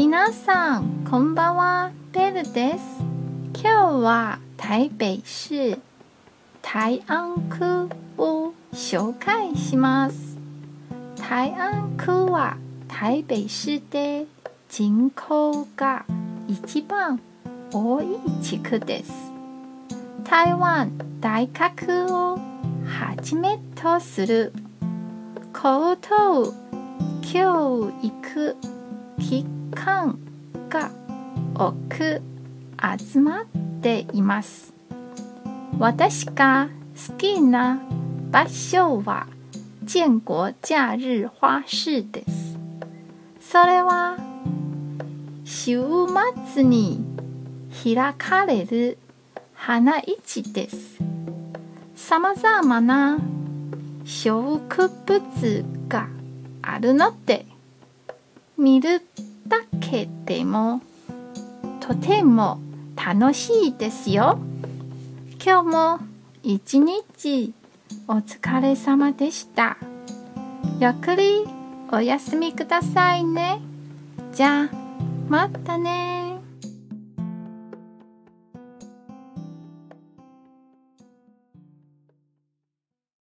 皆さんこんばんは。ベルです。今日は台北市台安区を紹介します。台安区は台北市で人口が一番多い地区です。台湾大学をはじめとする。高等教育機関が多く集まっています。私が好きな場所は建国假日花市です。それは週末に開かれる花市です。さまざまな植物があるので見るだけでもとても楽しいですよ。今日も一日お疲れ様でした。ゆっくりお休みくださいね。じゃあまたね